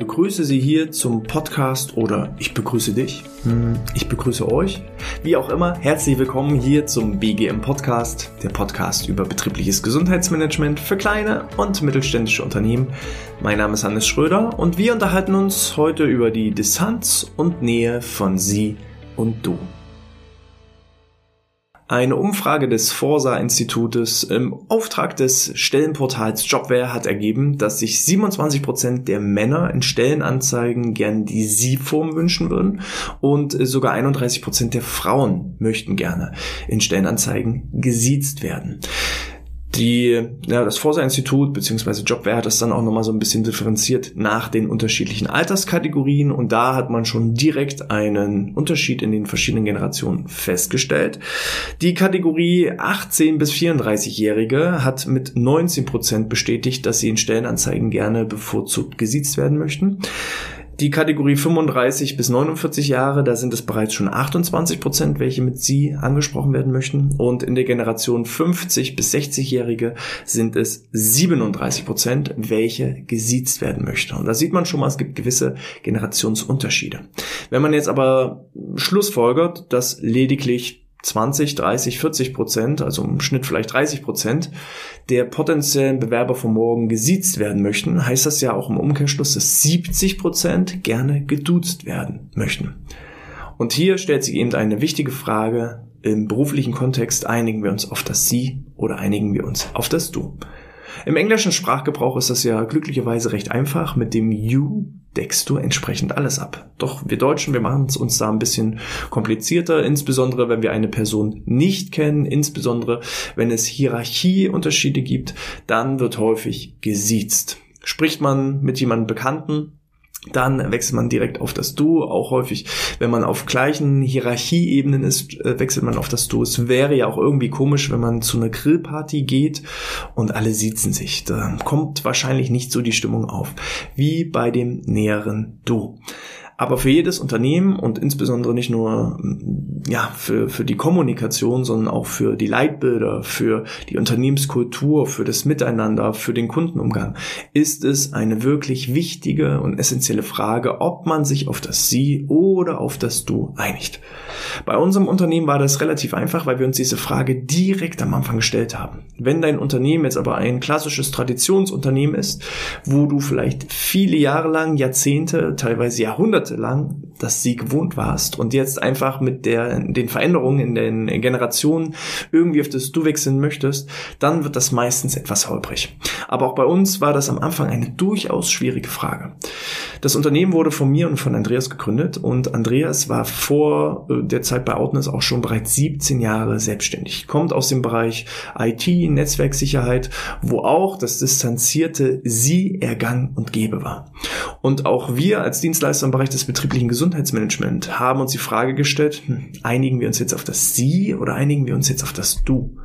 begrüße Sie hier zum Podcast oder ich begrüße dich. Hm, ich begrüße euch. Wie auch immer, herzlich willkommen hier zum BGM Podcast, der Podcast über betriebliches Gesundheitsmanagement für kleine und mittelständische Unternehmen. Mein Name ist Hannes Schröder und wir unterhalten uns heute über die Distanz und Nähe von Sie und Du. Eine Umfrage des Forsa-Institutes im Auftrag des Stellenportals Jobware hat ergeben, dass sich 27 Prozent der Männer in Stellenanzeigen gern die Sie-Form wünschen würden und sogar 31 Prozent der Frauen möchten gerne in Stellenanzeigen gesiezt werden. Die, ja, das Forsa-Institut bzw. Jobware hat das dann auch nochmal so ein bisschen differenziert nach den unterschiedlichen Alterskategorien und da hat man schon direkt einen Unterschied in den verschiedenen Generationen festgestellt. Die Kategorie 18 bis 34-Jährige hat mit 19 Prozent bestätigt, dass sie in Stellenanzeigen gerne bevorzugt gesiezt werden möchten. Die Kategorie 35 bis 49 Jahre, da sind es bereits schon 28 Prozent, welche mit Sie angesprochen werden möchten. Und in der Generation 50 bis 60-Jährige sind es 37 Prozent, welche gesiezt werden möchten. Und da sieht man schon mal, es gibt gewisse Generationsunterschiede. Wenn man jetzt aber schlussfolgert, dass lediglich 20, 30, 40 Prozent, also im Schnitt vielleicht 30 Prozent der potenziellen Bewerber von morgen gesiezt werden möchten, heißt das ja auch im Umkehrschluss, dass 70 Prozent gerne geduzt werden möchten. Und hier stellt sich eben eine wichtige Frage, im beruflichen Kontext einigen wir uns auf das Sie oder einigen wir uns auf das Du. Im englischen Sprachgebrauch ist das ja glücklicherweise recht einfach. Mit dem You deckst du entsprechend alles ab. Doch wir Deutschen, wir machen es uns da ein bisschen komplizierter, insbesondere wenn wir eine Person nicht kennen, insbesondere wenn es Hierarchieunterschiede gibt, dann wird häufig gesiezt. Spricht man mit jemandem Bekannten, dann wechselt man direkt auf das Du. Auch häufig, wenn man auf gleichen Hierarchieebenen ist, äh, wechselt man auf das Du. Es wäre ja auch irgendwie komisch, wenn man zu einer Grillparty geht und alle siezen sich. Da kommt wahrscheinlich nicht so die Stimmung auf wie bei dem näheren Du. Aber für jedes Unternehmen und insbesondere nicht nur ja, für, für die Kommunikation, sondern auch für die Leitbilder, für die Unternehmenskultur, für das Miteinander, für den Kundenumgang, ist es eine wirklich wichtige und essentielle Frage, ob man sich auf das Sie oder auf das Du einigt. Bei unserem Unternehmen war das relativ einfach, weil wir uns diese Frage direkt am Anfang gestellt haben. Wenn dein Unternehmen jetzt aber ein klassisches Traditionsunternehmen ist, wo du vielleicht viele Jahre lang, Jahrzehnte, teilweise Jahrhunderte lang das Sie gewohnt warst und jetzt einfach mit der, den Veränderungen in den Generationen irgendwie auf das Du wechseln möchtest, dann wird das meistens etwas holprig. Aber auch bei uns war das am Anfang eine durchaus schwierige Frage. Das Unternehmen wurde von mir und von Andreas gegründet und Andreas war vor äh, der Zeit bei Outness auch schon bereits 17 Jahre selbstständig. Kommt aus dem Bereich IT, Netzwerksicherheit, wo auch das distanzierte Sie Ergang und Gebe war. Und auch wir als Dienstleister im Bereich des betrieblichen Gesundheitsmanagements haben uns die Frage gestellt, hm, einigen wir uns jetzt auf das Sie oder einigen wir uns jetzt auf das Du?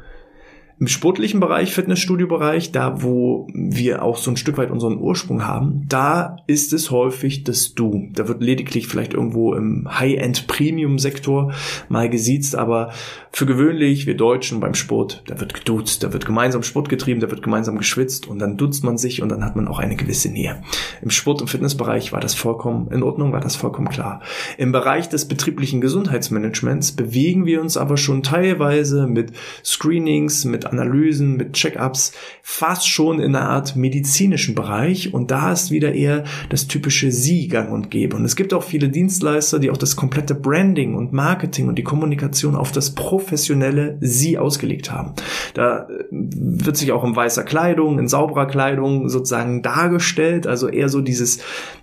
Im sportlichen Bereich, Fitnessstudio-Bereich, da wo wir auch so ein Stück weit unseren Ursprung haben, da ist es häufig das Du. Da wird lediglich vielleicht irgendwo im High-End-Premium-Sektor mal gesiezt, aber für gewöhnlich, wir Deutschen beim Sport, da wird geduzt, da wird gemeinsam Sport getrieben, da wird gemeinsam geschwitzt und dann duzt man sich und dann hat man auch eine gewisse Nähe. Im Sport- und Fitnessbereich war das vollkommen in Ordnung, war das vollkommen klar. Im Bereich des betrieblichen Gesundheitsmanagements bewegen wir uns aber schon teilweise mit Screenings, mit Analysen, mit Check-ups, fast schon in einer Art medizinischen Bereich. Und da ist wieder eher das typische Sie gang und gäbe. Und es gibt auch viele Dienstleister, die auch das komplette Branding und Marketing und die Kommunikation auf das professionelle Sie ausgelegt haben. Da äh, wird sich auch in weißer Kleidung, in sauberer Kleidung sozusagen dargestellt. Also eher so dieses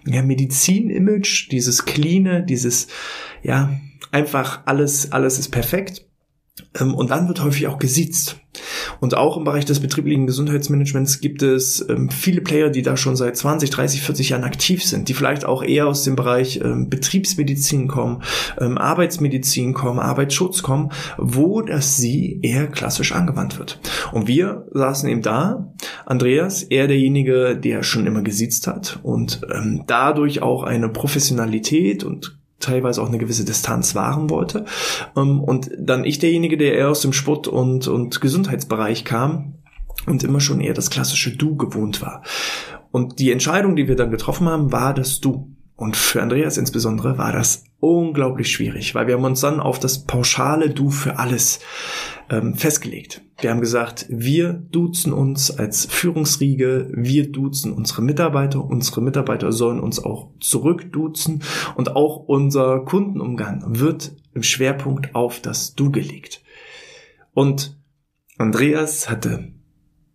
ja, Medizin-Image, dieses Cleane, dieses, ja, einfach alles, alles ist perfekt. Ähm, und dann wird häufig auch gesiezt. Und auch im Bereich des betrieblichen Gesundheitsmanagements gibt es ähm, viele Player, die da schon seit 20, 30, 40 Jahren aktiv sind, die vielleicht auch eher aus dem Bereich ähm, Betriebsmedizin kommen, ähm, Arbeitsmedizin kommen, Arbeitsschutz kommen, wo das Sie eher klassisch angewandt wird. Und wir saßen eben da, Andreas, er derjenige, der schon immer gesiezt hat und ähm, dadurch auch eine Professionalität und teilweise auch eine gewisse Distanz wahren wollte. Ähm, und dann ich derjenige, der eher aus dem Sport- und, und Gesundheitsbereich kam und immer schon eher das klassische Du gewohnt war. Und die Entscheidung, die wir dann getroffen haben, war das Du. Und für Andreas insbesondere war das unglaublich schwierig, weil wir haben uns dann auf das pauschale Du für alles ähm, festgelegt. Wir haben gesagt, wir duzen uns als Führungsriege, wir duzen unsere Mitarbeiter, unsere Mitarbeiter sollen uns auch zurückduzen und auch unser Kundenumgang wird im Schwerpunkt auf das Du gelegt. Und Andreas hatte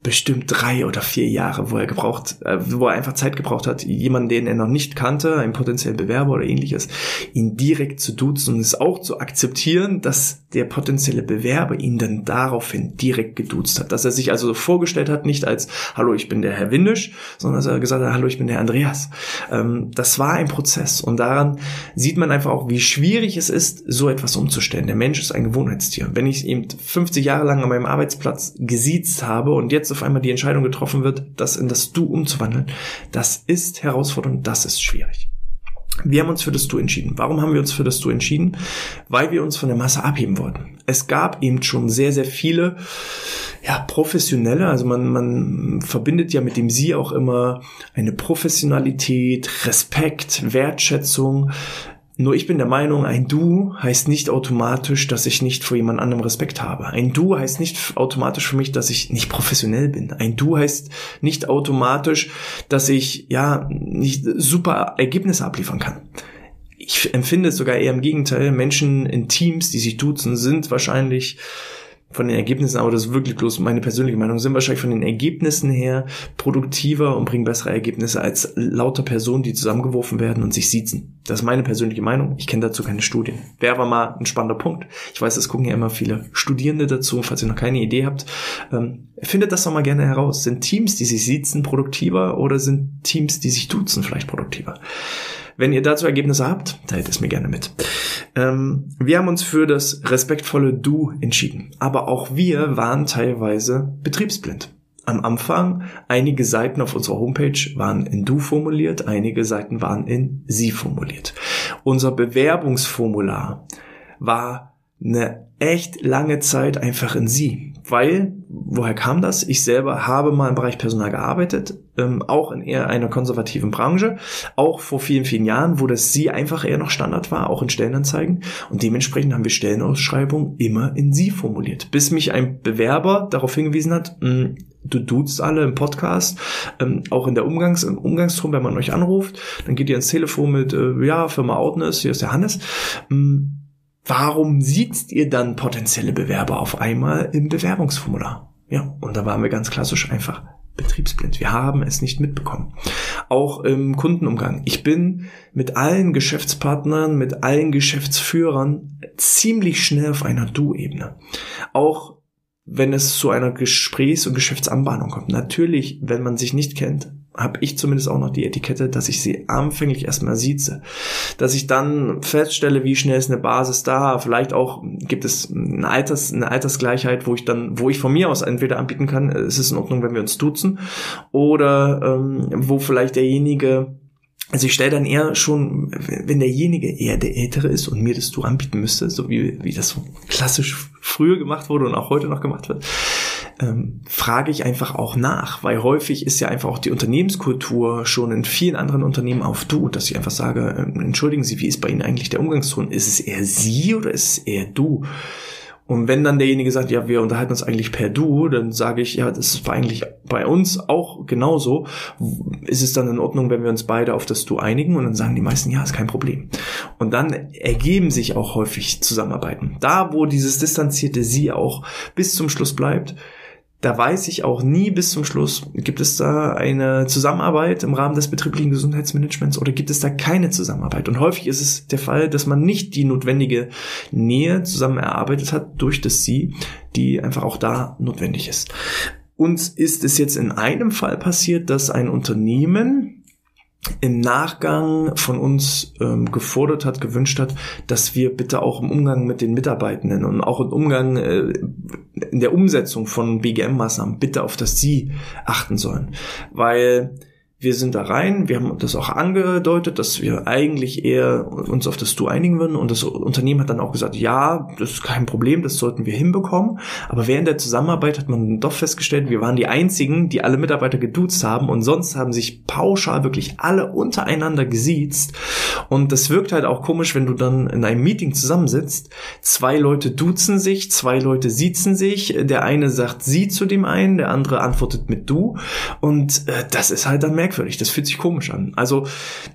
bestimmt drei oder vier Jahre, wo er gebraucht, äh, wo er einfach Zeit gebraucht hat, jemanden, den er noch nicht kannte, einen potenziellen Bewerber oder ähnliches, ihn direkt zu duzen und es auch zu akzeptieren, dass der potenzielle Bewerber ihn dann daraufhin direkt geduzt hat. Dass er sich also vorgestellt hat, nicht als Hallo, ich bin der Herr Windisch, sondern dass er gesagt hat, Hallo, ich bin der Andreas. Ähm, das war ein Prozess und daran sieht man einfach auch, wie schwierig es ist, so etwas umzustellen. Der Mensch ist ein Gewohnheitstier. Wenn ich eben 50 Jahre lang an meinem Arbeitsplatz gesiezt habe und jetzt auf einmal die Entscheidung getroffen wird, das in das Du umzuwandeln, das ist herausfordernd, das ist schwierig. Wir haben uns für das Du entschieden. Warum haben wir uns für das Du entschieden? Weil wir uns von der Masse abheben wollten. Es gab eben schon sehr, sehr viele, ja, professionelle, also man, man verbindet ja mit dem Sie auch immer eine Professionalität, Respekt, Wertschätzung, nur ich bin der Meinung, ein Du heißt nicht automatisch, dass ich nicht vor jemand anderem Respekt habe. Ein Du heißt nicht automatisch für mich, dass ich nicht professionell bin. Ein Du heißt nicht automatisch, dass ich ja nicht super Ergebnisse abliefern kann. Ich empfinde es sogar eher im Gegenteil. Menschen in Teams, die sich duzen, sind wahrscheinlich von den Ergebnissen, aber das ist wirklich bloß meine persönliche Meinung, sind wahrscheinlich von den Ergebnissen her produktiver und bringen bessere Ergebnisse als lauter Personen, die zusammengeworfen werden und sich siezen. Das ist meine persönliche Meinung. Ich kenne dazu keine Studien. Wäre aber mal ein spannender Punkt. Ich weiß, es gucken ja immer viele Studierende dazu. Falls ihr noch keine Idee habt, ähm, findet das doch mal gerne heraus. Sind Teams, die sich siezen, produktiver oder sind Teams, die sich duzen, vielleicht produktiver? Wenn ihr dazu Ergebnisse habt, teilt es mir gerne mit. Ähm, wir haben uns für das respektvolle Du entschieden. Aber auch wir waren teilweise betriebsblind. Am Anfang, einige Seiten auf unserer Homepage waren in Du formuliert, einige Seiten waren in Sie formuliert. Unser Bewerbungsformular war eine echt lange Zeit einfach in Sie. Weil, woher kam das? Ich selber habe mal im Bereich Personal gearbeitet, ähm, auch in eher einer konservativen Branche, auch vor vielen, vielen Jahren, wo das Sie einfach eher noch Standard war, auch in Stellenanzeigen. Und dementsprechend haben wir Stellenausschreibungen immer in Sie formuliert. Bis mich ein Bewerber darauf hingewiesen hat, mh, hm, du duzt alle im Podcast, ähm, auch in der Umgangs, im Umgangston, wenn man euch anruft, dann geht ihr ins Telefon mit, äh, ja, Firma Outness, hier ist der Hannes. Mh, hm, Warum sieht ihr dann potenzielle Bewerber auf einmal im Bewerbungsformular? Ja, und da waren wir ganz klassisch einfach betriebsblind. Wir haben es nicht mitbekommen. Auch im Kundenumgang. Ich bin mit allen Geschäftspartnern, mit allen Geschäftsführern ziemlich schnell auf einer Du-Ebene. Auch wenn es zu einer Gesprächs- und Geschäftsanbahnung kommt. Natürlich, wenn man sich nicht kennt, habe ich zumindest auch noch die Etikette, dass ich sie anfänglich erstmal sieze. Dass ich dann feststelle, wie schnell ist eine Basis da. Vielleicht auch gibt es eine, Alters, eine Altersgleichheit, wo ich dann, wo ich von mir aus entweder anbieten kann, es ist in Ordnung, wenn wir uns duzen, oder ähm, wo vielleicht derjenige also ich stelle dann eher schon, wenn derjenige eher der Ältere ist und mir das Du anbieten müsste, so wie, wie das so klassisch früher gemacht wurde und auch heute noch gemacht wird, ähm, frage ich einfach auch nach, weil häufig ist ja einfach auch die Unternehmenskultur schon in vielen anderen Unternehmen auf du, dass ich einfach sage, äh, entschuldigen Sie, wie ist bei Ihnen eigentlich der Umgangston? Ist es eher Sie oder ist es eher du? Und wenn dann derjenige sagt, ja, wir unterhalten uns eigentlich per Du, dann sage ich, ja, das war eigentlich bei uns auch genauso. Ist es dann in Ordnung, wenn wir uns beide auf das Du einigen? Und dann sagen die meisten, ja, ist kein Problem. Und dann ergeben sich auch häufig Zusammenarbeiten. Da, wo dieses distanzierte Sie auch bis zum Schluss bleibt, da weiß ich auch nie bis zum Schluss, gibt es da eine Zusammenarbeit im Rahmen des betrieblichen Gesundheitsmanagements oder gibt es da keine Zusammenarbeit? Und häufig ist es der Fall, dass man nicht die notwendige Nähe zusammen erarbeitet hat durch das Sie, die einfach auch da notwendig ist. Uns ist es jetzt in einem Fall passiert, dass ein Unternehmen im Nachgang von uns ähm, gefordert hat, gewünscht hat, dass wir bitte auch im Umgang mit den Mitarbeitenden und auch im Umgang äh, in der Umsetzung von BGM-Maßnahmen bitte auf das Sie achten sollen. Weil wir sind da rein, wir haben das auch angedeutet, dass wir eigentlich eher uns auf das Du einigen würden. Und das Unternehmen hat dann auch gesagt, ja, das ist kein Problem, das sollten wir hinbekommen, aber während der Zusammenarbeit hat man doch festgestellt, wir waren die einzigen, die alle Mitarbeiter geduzt haben. Und sonst haben sich pauschal wirklich alle untereinander gesiezt. Und das wirkt halt auch komisch, wenn du dann in einem Meeting zusammensitzt, zwei Leute duzen sich, zwei Leute siezen sich, der eine sagt sie zu dem einen, der andere antwortet mit du. Und äh, das ist halt dann mehr merkwürdig, das fühlt sich komisch an. Also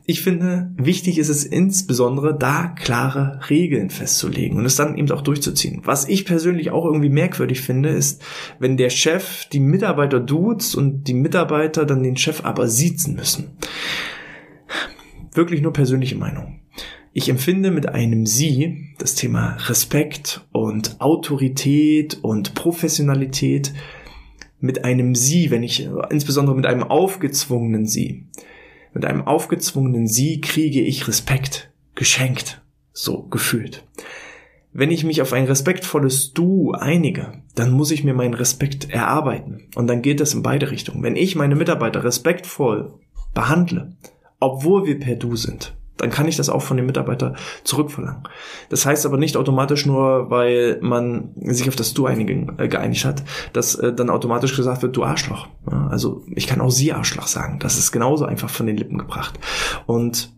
ich finde, wichtig ist es insbesondere, da klare Regeln festzulegen und es dann eben auch durchzuziehen. Was ich persönlich auch irgendwie merkwürdig finde, ist, wenn der Chef die Mitarbeiter duzt und die Mitarbeiter dann den Chef aber siezen müssen. Wirklich nur persönliche Meinung. Ich empfinde mit einem Sie das Thema Respekt und Autorität und Professionalität mit einem Sie, wenn ich insbesondere mit einem aufgezwungenen Sie, mit einem aufgezwungenen Sie kriege ich Respekt geschenkt, so gefühlt. Wenn ich mich auf ein respektvolles Du einige, dann muss ich mir meinen Respekt erarbeiten. Und dann geht das in beide Richtungen. Wenn ich meine Mitarbeiter respektvoll behandle, obwohl wir per Du sind, dann kann ich das auch von dem Mitarbeiter zurückverlangen. Das heißt aber nicht automatisch nur, weil man sich auf das Du einigen, äh, geeinigt hat, dass äh, dann automatisch gesagt wird, du Arschloch. Ja, also ich kann auch sie Arschloch sagen. Das ist genauso einfach von den Lippen gebracht. Und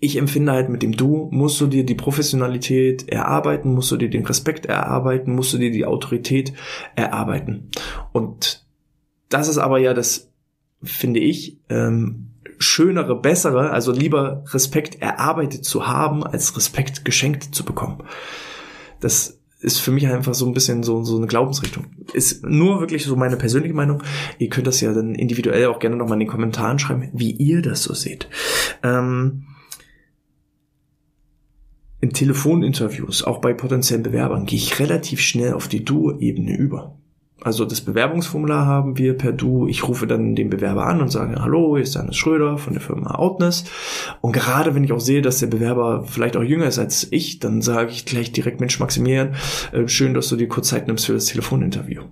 ich empfinde halt mit dem Du musst du dir die Professionalität erarbeiten, musst du dir den Respekt erarbeiten, musst du dir die Autorität erarbeiten. Und das ist aber ja das, finde ich, ähm, schönere, bessere, also lieber Respekt erarbeitet zu haben, als Respekt geschenkt zu bekommen. Das ist für mich einfach so ein bisschen so, so eine Glaubensrichtung. Ist nur wirklich so meine persönliche Meinung. Ihr könnt das ja dann individuell auch gerne nochmal in den Kommentaren schreiben, wie ihr das so seht. Ähm, in Telefoninterviews, auch bei potenziellen Bewerbern, gehe ich relativ schnell auf die Du-Ebene über. Also das Bewerbungsformular haben wir per Du. Ich rufe dann den Bewerber an und sage, hallo, hier ist Dennis Schröder von der Firma Outness. Und gerade wenn ich auch sehe, dass der Bewerber vielleicht auch jünger ist als ich, dann sage ich gleich direkt, Mensch Maximilian, äh, schön, dass du dir kurz Zeit nimmst für das Telefoninterview.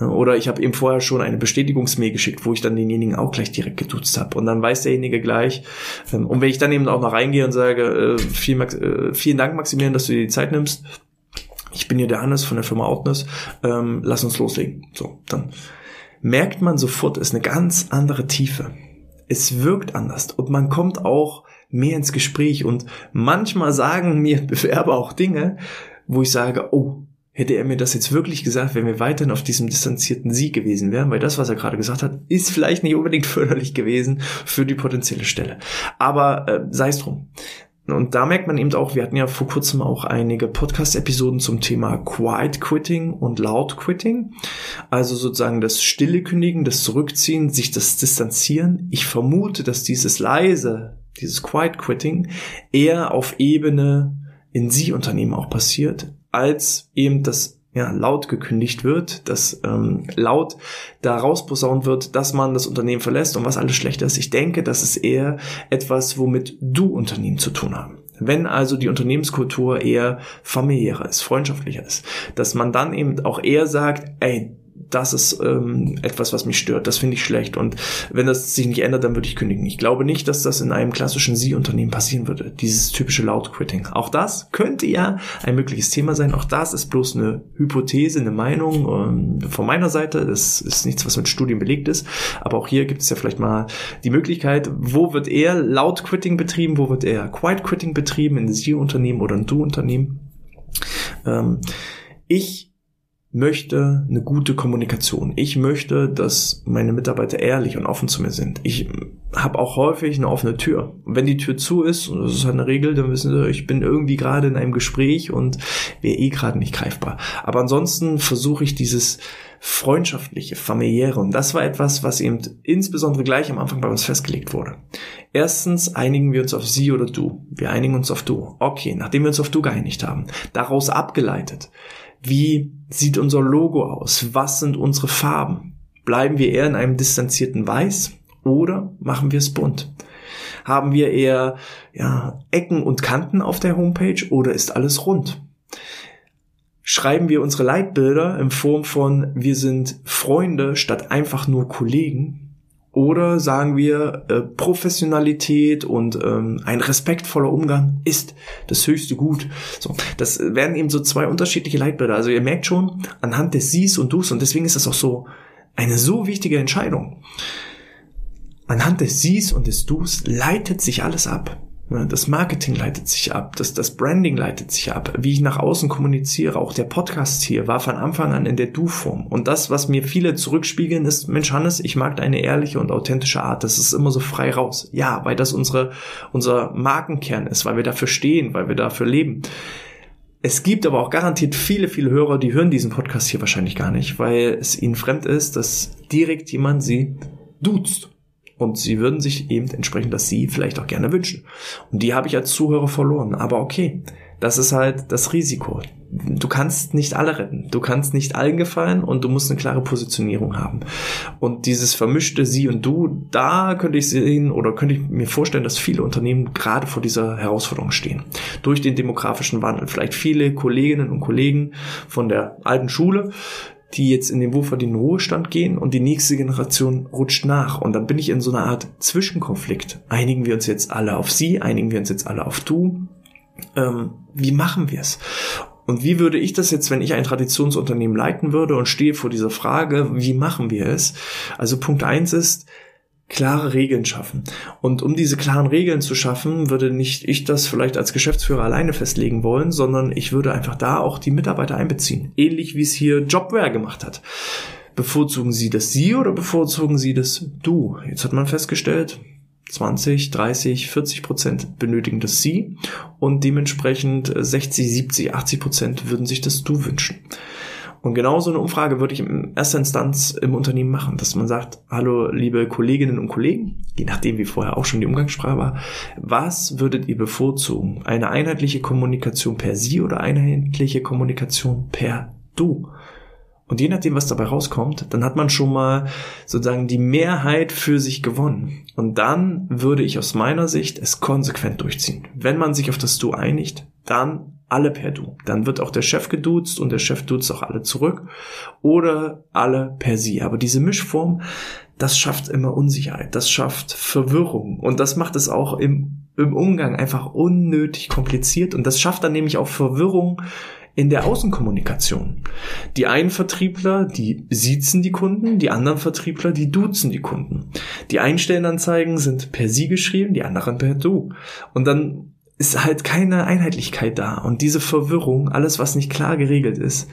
Oder ich habe ihm vorher schon eine Bestätigungsmail geschickt, wo ich dann denjenigen auch gleich direkt geduzt habe. Und dann weiß derjenige gleich. Ähm, und wenn ich dann eben auch noch reingehe und sage, äh, vielen, äh, vielen Dank Maximilian, dass du dir die Zeit nimmst, ich bin hier der Hannes von der Firma Outness, ähm, lass uns loslegen. So, dann merkt man sofort, ist eine ganz andere Tiefe. Es wirkt anders und man kommt auch mehr ins Gespräch und manchmal sagen mir Bewerber auch Dinge, wo ich sage, oh, hätte er mir das jetzt wirklich gesagt, wenn wir weiterhin auf diesem distanzierten Sie gewesen wären, weil das, was er gerade gesagt hat, ist vielleicht nicht unbedingt förderlich gewesen für die potenzielle Stelle. Aber äh, sei es drum. Und da merkt man eben auch, wir hatten ja vor kurzem auch einige Podcast-Episoden zum Thema Quiet Quitting und Loud Quitting. Also sozusagen das stille Kündigen, das Zurückziehen, sich das Distanzieren. Ich vermute, dass dieses leise, dieses Quiet Quitting eher auf Ebene in Sie-Unternehmen auch passiert, als eben das ja, laut gekündigt wird, dass ähm, laut da rausposaunt wird, dass man das Unternehmen verlässt und was alles schlechter ist. Ich denke, das ist eher etwas, womit du Unternehmen zu tun haben. Wenn also die Unternehmenskultur eher familiärer ist, freundschaftlicher ist, dass man dann eben auch eher sagt, ey, das ist ähm, etwas, was mich stört. Das finde ich schlecht. Und wenn das sich nicht ändert, dann würde ich kündigen. Ich glaube nicht, dass das in einem klassischen Sie-Unternehmen passieren würde. Dieses typische Loud-Quitting. Auch das könnte ja ein mögliches Thema sein. Auch das ist bloß eine Hypothese, eine Meinung ähm, von meiner Seite. Das ist nichts, was mit Studien belegt ist. Aber auch hier gibt es ja vielleicht mal die Möglichkeit, wo wird eher Loud-Quitting betrieben, wo wird eher Quiet-Quitting betrieben, in Sie-Unternehmen oder ein Du-Unternehmen. Ähm, ich möchte eine gute Kommunikation. Ich möchte, dass meine Mitarbeiter ehrlich und offen zu mir sind. Ich habe auch häufig eine offene Tür. Und wenn die Tür zu ist, und das ist halt eine Regel, dann wissen sie, ich bin irgendwie gerade in einem Gespräch und wäre eh gerade nicht greifbar. Aber ansonsten versuche ich dieses freundschaftliche, familiäre. Und das war etwas, was eben insbesondere gleich am Anfang bei uns festgelegt wurde. Erstens einigen wir uns auf sie oder du. Wir einigen uns auf du. Okay, nachdem wir uns auf du geeinigt haben, daraus abgeleitet wie sieht unser Logo aus? Was sind unsere Farben? Bleiben wir eher in einem distanzierten Weiß oder machen wir es bunt? Haben wir eher ja, Ecken und Kanten auf der Homepage oder ist alles rund? Schreiben wir unsere Leitbilder in Form von wir sind Freunde statt einfach nur Kollegen? Oder sagen wir, äh, Professionalität und ähm, ein respektvoller Umgang ist das höchste Gut. So, das werden eben so zwei unterschiedliche Leitbilder. Also ihr merkt schon, anhand des Sies und Dus, und deswegen ist das auch so eine so wichtige Entscheidung. Anhand des Sies und des Dus leitet sich alles ab. Das Marketing leitet sich ab, das, das Branding leitet sich ab, wie ich nach außen kommuniziere, auch der Podcast hier war von Anfang an in der Du-Form. Und das, was mir viele zurückspiegeln, ist, Mensch Hannes, ich mag deine ehrliche und authentische Art, das ist immer so frei raus. Ja, weil das unsere, unser Markenkern ist, weil wir dafür stehen, weil wir dafür leben. Es gibt aber auch garantiert viele, viele Hörer, die hören diesen Podcast hier wahrscheinlich gar nicht, weil es ihnen fremd ist, dass direkt jemand sie duzt. Und sie würden sich eben entsprechend das Sie vielleicht auch gerne wünschen. Und die habe ich als Zuhörer verloren. Aber okay, das ist halt das Risiko. Du kannst nicht alle retten. Du kannst nicht allen gefallen und du musst eine klare Positionierung haben. Und dieses vermischte Sie und Du, da könnte ich sehen oder könnte ich mir vorstellen, dass viele Unternehmen gerade vor dieser Herausforderung stehen. Durch den demografischen Wandel. Vielleicht viele Kolleginnen und Kollegen von der alten Schule, die jetzt in den wohlverdienten Ruhestand gehen und die nächste Generation rutscht nach. Und dann bin ich in so einer Art Zwischenkonflikt. Einigen wir uns jetzt alle auf sie, einigen wir uns jetzt alle auf du. Ähm, wie machen wir es? Und wie würde ich das jetzt, wenn ich ein Traditionsunternehmen leiten würde und stehe vor dieser Frage, wie machen wir es? Also Punkt eins ist, klare Regeln schaffen. Und um diese klaren Regeln zu schaffen, würde nicht ich das vielleicht als Geschäftsführer alleine festlegen wollen, sondern ich würde einfach da auch die Mitarbeiter einbeziehen. Ähnlich wie es hier Jobware gemacht hat. Bevorzugen Sie das Sie oder bevorzugen Sie das Du? Jetzt hat man festgestellt, 20, 30, 40 Prozent benötigen das Sie und dementsprechend 60, 70, 80 Prozent würden sich das Du wünschen. Und genau so eine Umfrage würde ich in erster Instanz im Unternehmen machen, dass man sagt, hallo liebe Kolleginnen und Kollegen, je nachdem wie vorher auch schon die Umgangssprache war, was würdet ihr bevorzugen? Eine einheitliche Kommunikation per Sie oder einheitliche Kommunikation per Du? Und je nachdem, was dabei rauskommt, dann hat man schon mal sozusagen die Mehrheit für sich gewonnen. Und dann würde ich aus meiner Sicht es konsequent durchziehen. Wenn man sich auf das Du einigt, dann alle per Du. Dann wird auch der Chef geduzt und der Chef duzt auch alle zurück. Oder alle per Sie. Aber diese Mischform, das schafft immer Unsicherheit. Das schafft Verwirrung. Und das macht es auch im, im Umgang einfach unnötig kompliziert. Und das schafft dann nämlich auch Verwirrung in der Außenkommunikation. Die einen Vertriebler, die siezen die Kunden, die anderen Vertriebler, die duzen die Kunden. Die Einstellenanzeigen sind per Sie geschrieben, die anderen per Du. Und dann ist halt keine Einheitlichkeit da. Und diese Verwirrung, alles, was nicht klar geregelt ist,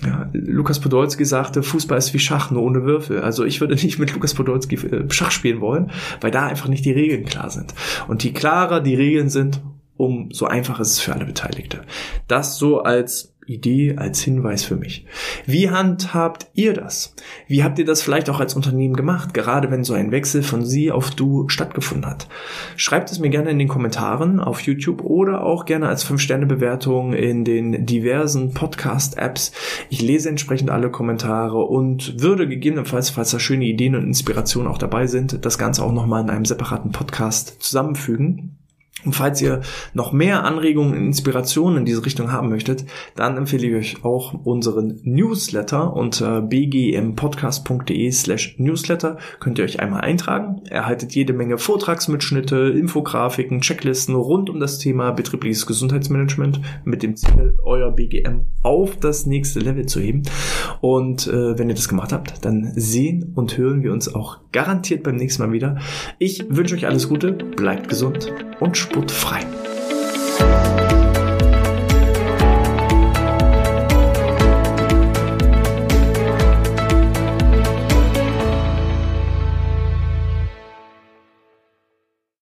ja, Lukas Podolski sagte, Fußball ist wie Schach, nur ohne Würfel. Also ich würde nicht mit Lukas Podolski äh, Schach spielen wollen, weil da einfach nicht die Regeln klar sind. Und je klarer die Regeln sind, umso einfacher ist es für alle Beteiligte. Das so als Idee, als Hinweis für mich. Wie handhabt ihr das? Wie habt ihr das vielleicht auch als Unternehmen gemacht, gerade wenn so ein Wechsel von Sie auf Du stattgefunden hat? Schreibt es mir gerne in den Kommentaren auf YouTube oder auch gerne als 5-Sterne-Bewertung in den diversen Podcast-Apps. Ich lese entsprechend alle Kommentare und würde gegebenenfalls, falls da schöne Ideen und Inspirationen auch dabei sind, das Ganze auch nochmal in einem separaten Podcast zusammenfügen. Und falls ihr noch mehr Anregungen und Inspirationen in diese Richtung haben möchtet, dann empfehle ich euch auch unseren Newsletter unter bgmpodcast.de slash Newsletter. Könnt ihr euch einmal eintragen. Erhaltet jede Menge Vortragsmitschnitte, Infografiken, Checklisten rund um das Thema betriebliches Gesundheitsmanagement mit dem Ziel, euer BGM auf das nächste Level zu heben. Und äh, wenn ihr das gemacht habt, dann sehen und hören wir uns auch garantiert beim nächsten Mal wieder. Ich wünsche euch alles Gute, bleibt gesund und sportfrei.